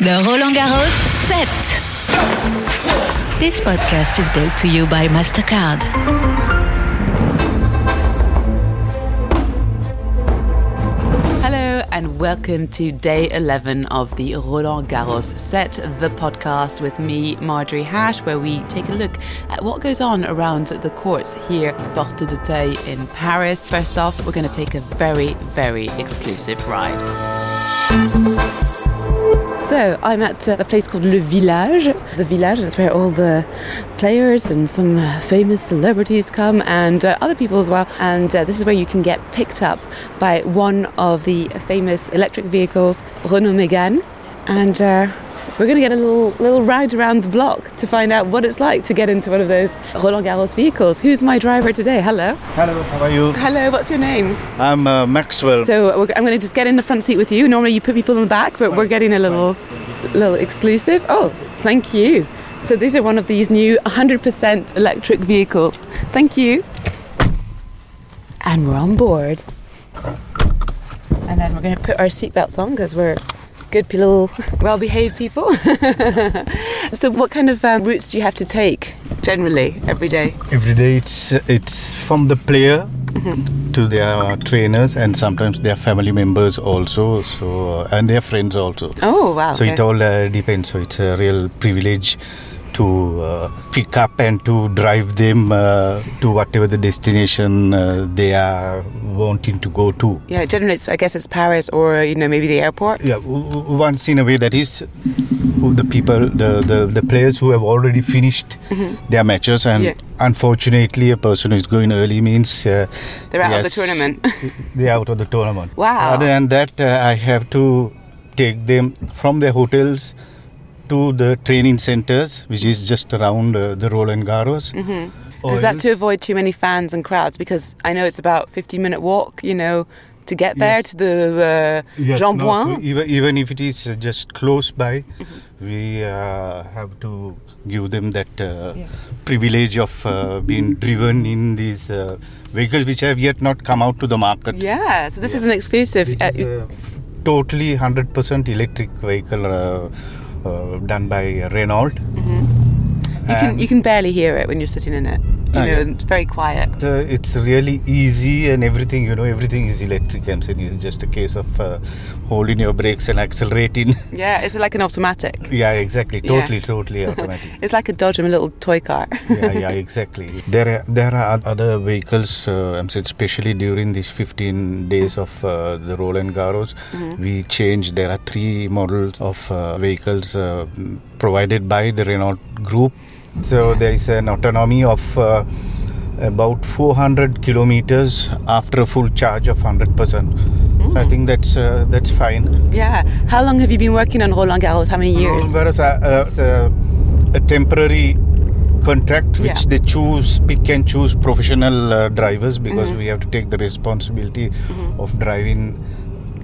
The Roland Garros set. This podcast is brought to you by MasterCard. Hello and welcome to day 11 of the Roland Garros set, the podcast with me, Marjorie Hash, where we take a look at what goes on around the courts here, Porte d'Auteuil in Paris. First off, we're going to take a very, very exclusive ride. So I'm at uh, a place called Le Village. The Village is where all the players and some famous celebrities come, and uh, other people as well. And uh, this is where you can get picked up by one of the famous electric vehicles, Renault Megane. And uh, we're going to get a little little ride around the block to find out what it's like to get into one of those Roland Garros vehicles. Who's my driver today? Hello. Hello, how are you? Hello. What's your name? I'm uh, Maxwell. So I'm going to just get in the front seat with you. Normally you put people in the back, but we're getting a little, little exclusive. Oh, thank you. So these are one of these new 100% electric vehicles. Thank you. And we're on board. And then we're going to put our seatbelts on because we're good little, well-behaved people. so what kind of um, routes do you have to take generally every day? Every day it's it's from the player Mm-hmm. to their trainers and sometimes their family members also. So and their friends also. Oh wow! So okay. it all uh, depends. So it's a real privilege to uh, pick up and to drive them uh, to whatever the destination uh, they are wanting to go to. Yeah, generally, it's, I guess it's Paris or you know maybe the airport. Yeah, once in a way that is the people, the, the, the players who have already finished their matches, and Yeah. unfortunately, a person who is going early means uh, They're out of the tournament. they're out of the tournament. Wow. So other than that, uh, I have to take them from their hotels to the training centers, which is just around uh, the Roland Garros. Mm-hmm. Is that to avoid too many fans and crowds? Because I know it's about 15 minute walk, you know, to get there Yes. to the uh, Yes, Jean no, Bouin. so even, even if it is just close by, Mm-hmm. we uh, have to give them that uh, Yeah. privilege of uh, being driven in these uh, vehicles which have yet not come out to the market. yeah, so this is an exclusive. This Uh, is a totally 100% electric vehicle uh, Uh, done by Renault. Mm-hmm. you can you can barely hear it when you're sitting in it. You Ah, know, yeah. it's very quiet. Uh, it's really easy and everything, you know, everything is electric. I'm saying it's just a case of uh, holding your brakes and accelerating. Yeah, it's like an automatic. yeah, exactly. Yeah. Totally, totally automatic. It's like a Dodge and a little toy car. yeah, yeah, exactly. There are there are other vehicles. Uh, I'm saying especially during these 15 days of uh, the Roland Garros, we changed. There are three models of uh, vehicles uh, provided by the Renault Group. So there is an autonomy of. Uh, about 400 kilometers after a full charge of 100%. So I think that's uh, that's fine. yeah. How long have you been working on Roland Garros? How many years? Whereas uh, uh, a, temporary contract which Yeah. they choose, pick and choose professional uh, drivers because we have to take the responsibility of driving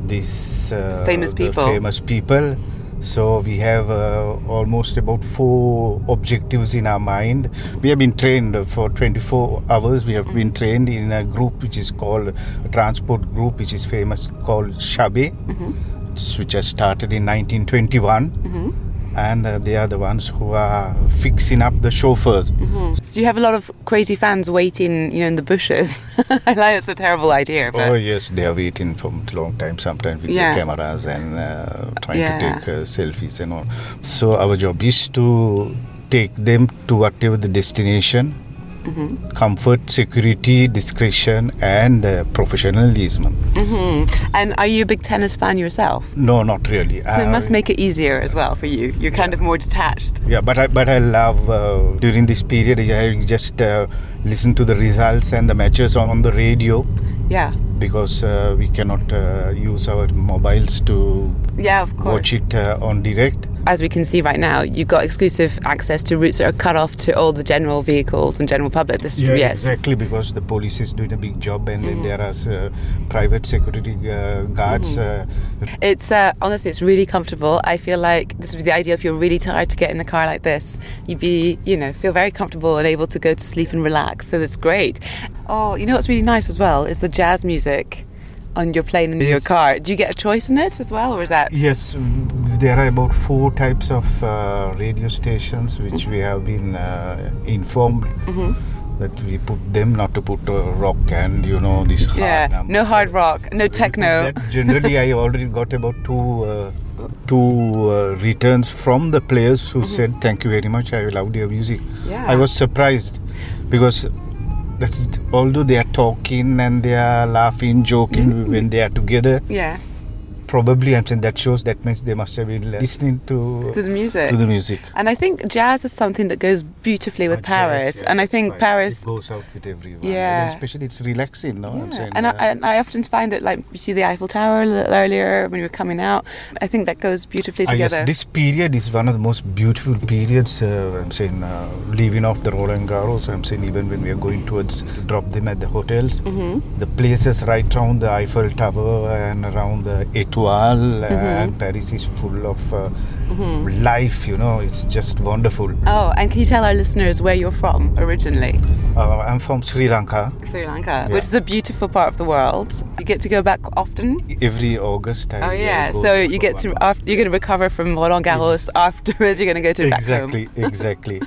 these uh, Famous the people. famous people. So we have uh, almost about four objectives in our mind. We have been trained for 24 hours. We have been trained in a group which is called a transport group, which is famous called Chabé, which has started in 1921 and uh, they are the ones who are fixing up the chauffeurs. So you have a lot of crazy fans waiting, you know, in the bushes. I like it's a terrible idea, but Oh yes, they are waiting for a long time sometimes with Yeah. their cameras and uh, trying Yeah. to take uh, selfies and all. So our job is to take them to whatever the destination. Mm-hmm. Comfort, security, discretion, and uh, professionalism. and are you a big tennis fan yourself? No, not really. So it must make it easier as well for you. You're kind of more detached. Yeah, but I but I love uh, during this period. I just uh, listen to the results and the matches on, on the radio Yeah. because uh, we cannot uh, use our mobiles to Yeah, of course. watch it uh, on direct. As we can see right now, you've got exclusive access to routes that are cut off to all the general vehicles and general public. This is yes. exactly because the police is doing a big job and then there are uh, private security uh, guards. Uh, It's uh, honestly, it's really comfortable. I feel like this would be the idea if you're really tired to get in a car like this, you'd be, you know, feel very comfortable and able to go to sleep and relax. So that's great. Oh, you know what's really nice as well is the jazz music on your plane in your car. Do you get a choice in it as well, or is that? yes, there are about four types of uh, radio stations which we have been uh, informed that we put them not to put uh, rock and you know this hard Yeah, numbers. no hard rock, no So when you put techno. generally, I already got about two uh, two uh, returns from the players who said thank you very much. I loved your music. Yeah. I was surprised because that's although they are talking and they are laughing, joking when they are together. Yeah, Probably, I'm saying that shows that means they must have been listening to to the music. to the music. And I think jazz is something that goes beautifully with Oh, jazz, Paris. yeah, and I think right. Paris. it goes out with everyone. Yeah. and especially it's relaxing. No, I'm saying. And, I, uh, and I often find it like you see the Eiffel Tower a little earlier when you were coming out. I think that goes beautifully Ah, yes, together. this period is one of the most beautiful periods. Uh, I'm saying, uh, leaving off the Roland Garros. I'm saying, even when we are going towards drop them at the hotels, Mm-hmm. the places right around the Eiffel Tower and around the Etoile uh, Mm-hmm. and Paris is full of uh, life. You know, it's just wonderful. oh, and can you tell our listeners where you're from originally? Uh, I'm from Sri Lanka. Sri Lanka, Yeah. which is a beautiful part of the world. You get to go back often. Every August, I Oh yeah, so you get to after, you're going to recover from Roland Garros afterwards. You're going to go to back home. Exactly, exactly.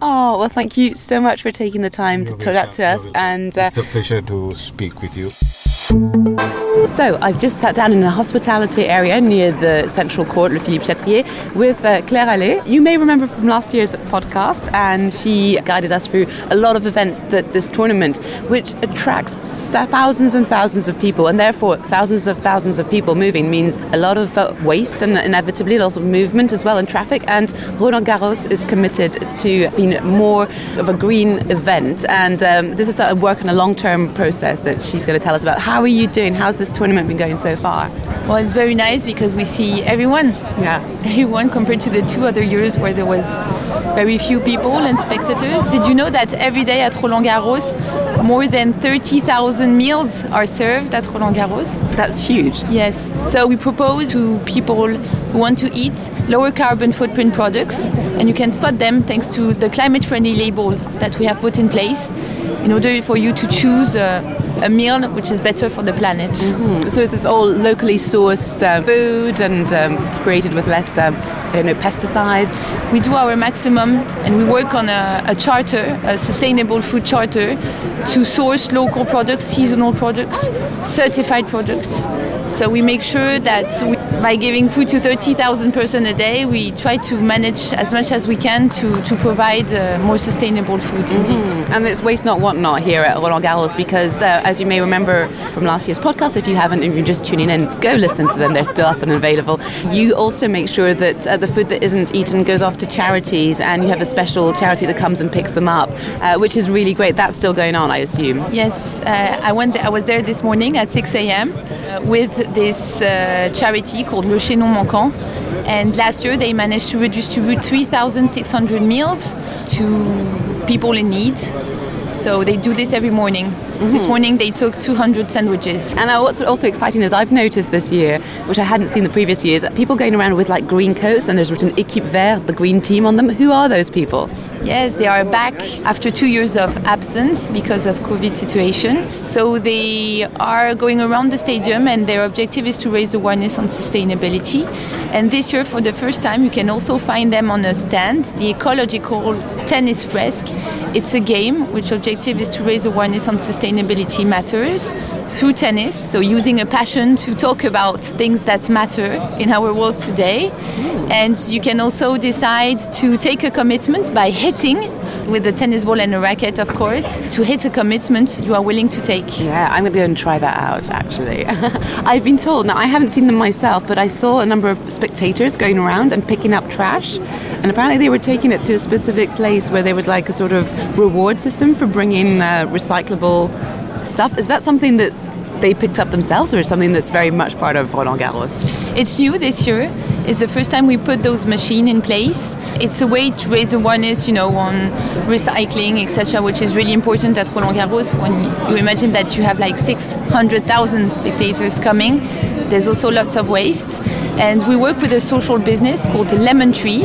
Oh well, thank you so much for taking the time to You're talk to us. And uh, it's a pleasure to speak with you. So I've just sat down in a hospitality area near the central court, Le Philippe Chatrier, with uh, Claire Hallé. You may remember from last year's podcast, and she guided us through a lot of events that this tournament, which attracts thousands and thousands of people, and therefore thousands of thousands of people moving means a lot of uh, waste and inevitably lots of movement as well and traffic. And Roland Garros is committed to being more of a green event, and um, this is a work and a long-term process that she's going to tell us about. How are you doing? How's this tournament been going so far? Well, it's very nice because we see everyone. Yeah. Everyone compared to the two other years where there was very few people and spectators. Did you know that every day at Roland Garros, more than 30,000 meals are served at Roland Garros? That's huge. Yes. So we propose to people who want to eat lower carbon footprint products, and you can spot them thanks to the climate friendly label that we have put in place in order for you to choose uh, a meal which is better for the planet. So is this all locally sourced uh, food and um, created with less, um, I don't know, pesticides? We do our maximum and we work on a, a charter, a sustainable food charter, to source local products, seasonal products, certified products. So we make sure that we, by giving food to 30,000 persons a day, we try to manage as much as we can to, to provide uh, more sustainable food indeed. And it's waste not, want not here at Roland Garros because, uh, as you may remember from last year's podcast, if you haven't, if you're just tuning in, go listen to them. They're still up and available. You also make sure that uh, the food that isn't eaten goes off to charities, and you have a special charity that comes and picks them up, uh, which is really great. That's still going on, I assume. Yes, uh, I went. There, I was there this morning at 6 a.m. Uh, with this uh, charity called Le Chaînon Manquant. And last year they managed to redistribute 3,600 meals to people in need. So they do this every morning. Mm-hmm. This morning they took 200 sandwiches. And what's also exciting is I've noticed this year, which I hadn't seen the previous years, people going around with like green coats and there's written Equipe Vert, the green team on them. Who are those people? Yes, they are back after two years of absence because of COVID situation. So they are going around the stadium, and their objective is to raise awareness on sustainability. And this year, for the first time, you can also find them on a stand, the ecological tennis fresque. It's a game which objective is to raise awareness on sustainability matters through tennis. So using a passion to talk about things that matter in our world today. And you can also decide to take a commitment by hitting with a tennis ball and a racket, of course, to hit a commitment you are willing to take. Yeah, I'm going to go and try that out actually. I've been told, now I haven't seen them myself, but I saw a number of spectators going around and picking up trash. And apparently they were taking it to a specific place where there was like a sort of reward system for bringing uh, recyclable stuff. Is that something that's they picked up themselves or is something that's very much part of Roland Garros? It's new this year. It's the first time we put those machines in place. It's a way to raise awareness, you know, on recycling, etc., which is really important at Roland Garros. When you, you imagine that you have like 600,000 spectators coming, there's also lots of waste. And we work with a social business called Lemon Tri,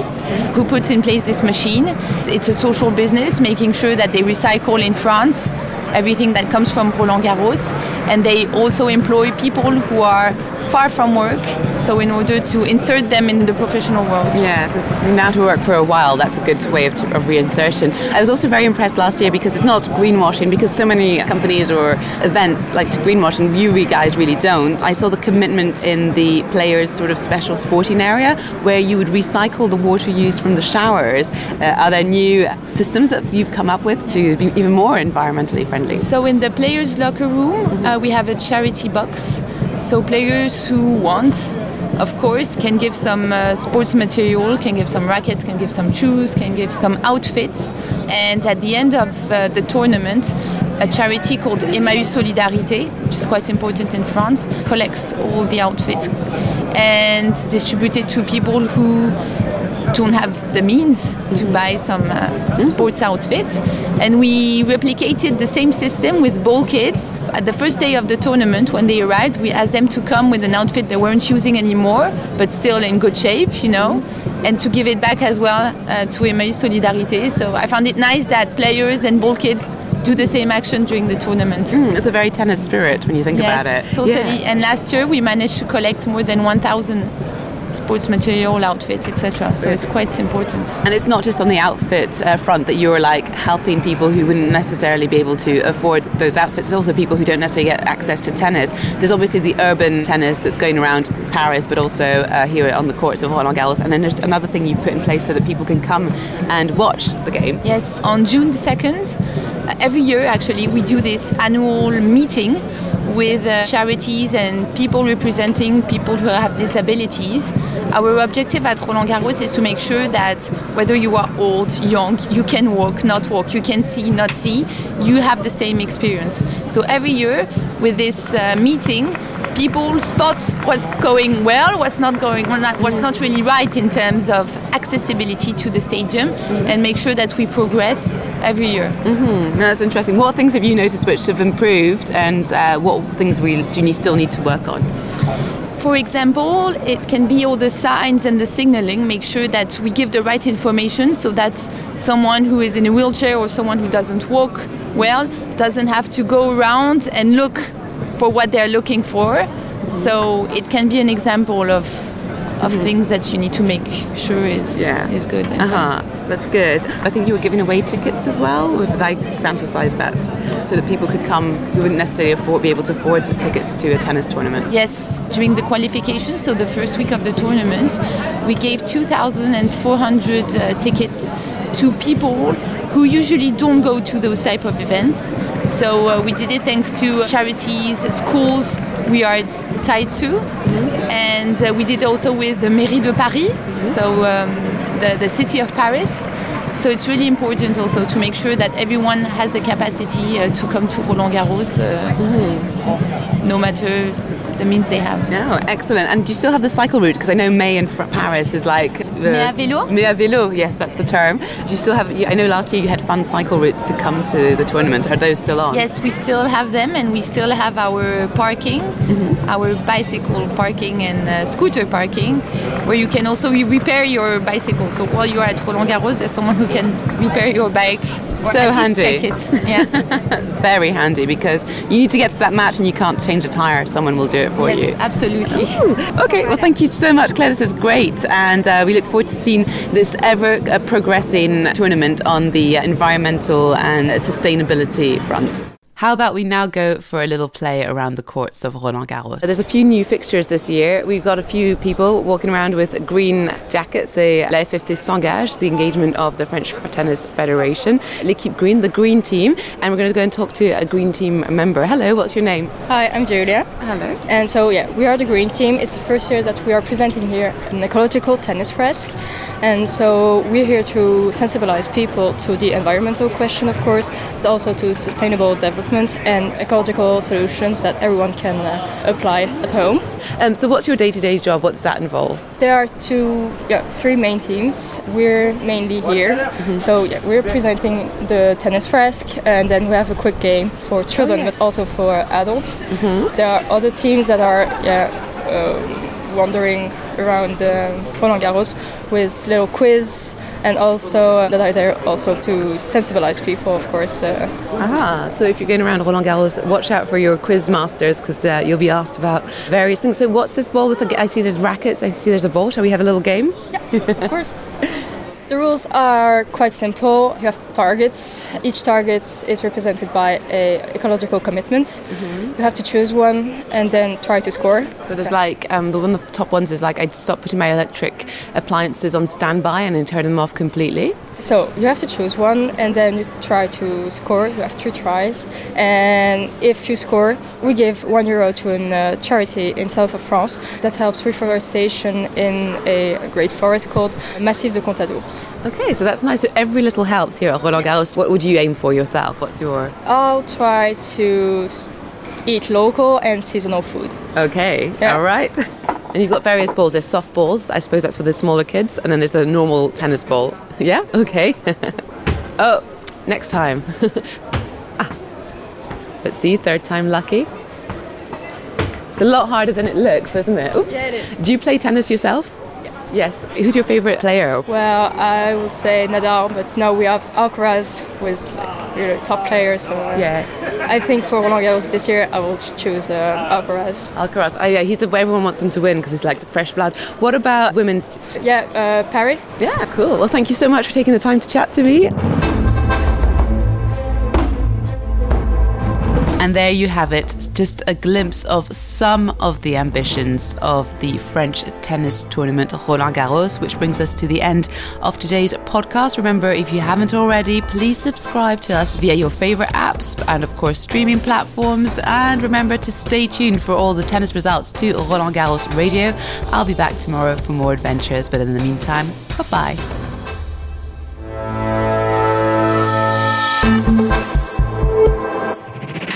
who puts in place this machine. It's a social business, making sure that they recycle in France everything that comes from Roland Garros. And they also employ people who are far from work. So in order to insert them in the professional world. Yeah, so out of work for a while. That's a good way of, of reinsertion. I was also very impressed last year because it's not greenwashing, because so many companies or events like to greenwash, and you guys really don't. I saw the commitment in the players' sort of special sporting area where you would recycle the water used from the showers. Uh, are there new systems that you've come up with to be even more environmentally friendly? So in the players' locker room, uh, we have a charity box. So players who want of course, can give some uh, sports material, can give some rackets, can give some shoes, can give some outfits. And at the end of uh, the tournament, a charity called Emmaüs Solidarité, which is quite important in France, collects all the outfits and distributes it to people who don't have the means to buy some uh, sports outfits. And we replicated the same system with ball kids. At the first day of the tournament, when they arrived, we asked them to come with an outfit they weren't using anymore, but still in good shape, you know, and to give it back as well uh, to Emmaüs Solidarité. So I found it nice that players and ball kids do the same action during the tournament. Mm, it's a very tennis spirit when you think yes, about it. Totally. Yeah. And last year we managed to collect more than 1,000 sports material, outfits, etc. So it's quite important. And it's not just on the outfit uh, front that you're like helping people who wouldn't necessarily be able to afford those outfits. It's also people who don't necessarily get access to tennis. There's obviously the urban tennis that's going around Paris, but also uh, here on the courts of Roland Garros. And then there's another thing you've put in place so that people can come and watch the game. Yes, on June the 2nd, uh, every year actually, we do this annual meeting with uh, charities and people representing people who have disabilities. Our objective at Roland Garros is to make sure that whether you are old, young, you can walk, not walk, you can see, not see, you have the same experience. So every year with this uh, meeting, people spot what's going well, what's not going, what's not really right in terms of accessibility to the stadium, mm-hmm. and make sure that we progress every year. Mm-hmm. That's interesting. What things have you noticed which have improved, and uh, what things we do you still need to work on? For example, it can be all the signs and the signaling, make sure that we give the right information so that someone who is in a wheelchair or someone who doesn't walk well doesn't have to go around and look for what they're looking for. So it can be an example of of mm-hmm. things that you need to make sure is yeah. is good. Uh huh. That's good. I think you were giving away tickets as well. Or did I fantasize that so that people could come who wouldn't necessarily afford, be able to afford tickets to a tennis tournament? Yes, during the qualification, so the first week of the tournament, we gave 2,400 uh, tickets to people who usually don't go to those type of events. So uh, we did it thanks to charities, schools we are tied to, mm-hmm. and uh, we did also with the Mairie de Paris. Mm-hmm. So um, the, the city of Paris. So it's really important also to make sure that everyone has the capacity uh, to come to Roland Garros, mm-hmm. no matter the means they have. No, excellent. And do you still have the cycle route? Because I know May in Paris is like the Mai à vélo. Mai à vélo, yes, that's the term. Do you still have? I know last year you had fun cycle routes to come to the tournament. Are those still on? Yes, we still have them, and we still have our parking, mm-hmm. our bicycle parking and uh, scooter parking, where you can also repair your bicycle. So while you are at Roland Garros, there's someone who can repair your bike. so handy. Yeah. Very handy because you need to get to that match and you can't change a tire. Someone will do it for yes, you. Yes, absolutely. Ooh. Okay, well, thank you so much, Claire. This is great, and uh, we look forward to seeing this ever uh, progressing tournament on the environmental and sustainability front. How about we now go for a little play around the courts of Roland Garros? There's a few new fixtures this year. We've got a few people walking around with green jackets, the La FFT s'engage, the engagement of the French Tennis Federation, L'Equipe Green, the green team, and we're going to go and talk to a green team member. Hello, what's your name? Hi, I'm Julia. Hello. And so, yeah, we are the green team. It's the first year that we are presenting here an ecological tennis fresque. And so we're here to sensibilize people to the environmental question, of course, but also to sustainable development and ecological solutions that everyone can uh, apply at home. Um, so, what's your day-to-day job? What does that involve? There are two, yeah, three main teams. We're mainly here, mm-hmm. so yeah, we're presenting the tennis fresque, and then we have a quick game for children, oh, yeah. but also for adults. Mm-hmm. There are other teams that are, yeah. Uh, wandering around uh, Roland Garros with little quiz and also that are there also to sensibilize people, of course. Uh, Ah, so if you're going around Roland Garros, watch out for your quiz masters because uh, you'll be asked about various things. So, what's this ball with? The, I see there's rackets. I see there's a ball. Shall we have a little game? Yeah, of course. The rules are quite simple. You have targets. Each target is represented by a ecological commitment. You have to choose one and then try to score. So there's like um, the one of the top ones is like I stop putting my electric appliances on standby and then turn them off completely. So you have to choose one and then you try to score. You have three tries, and if you score, we give one euro to a uh, charity in south of France that helps reforestation in a great forest called Massif de Contador. Okay, so that's nice. So every little helps here at Roland Garros. What would you aim for yourself? What's your I'll try to eat local and seasonal food. okay? Yeah. All right. And you've got various balls. There's soft balls. I suppose that's for the smaller kids, and then there's the normal tennis ball. Yeah. Okay. oh, next time. ah. Let's see. Third time lucky. It's a lot harder than it looks, isn't it? Oops. Yeah, it is. Do you play tennis yourself? Yes. Who's your favorite player? Well, I would say Nadal, but now we have Alcaraz with like, really top players. So uh, Yeah. I think for Roland Garros this year, I will choose uh, Alcaraz. Alcaraz. Oh, yeah, he's the everyone wants him to win because he's like the fresh blood. What about women's? T- Yeah, uh, Paris. yeah, cool. Well, thank you so much for taking the time to chat to me. And there you have it, just a glimpse of some of the ambitions of the French tennis tournament Roland Garros, which brings us to the end of today's podcast. Remember, if you haven't already, please subscribe to us via your favorite apps and, of course, streaming platforms. And remember to stay tuned for all the tennis results to Roland Garros Radio. I'll be back tomorrow for more adventures, but in the meantime, bye bye.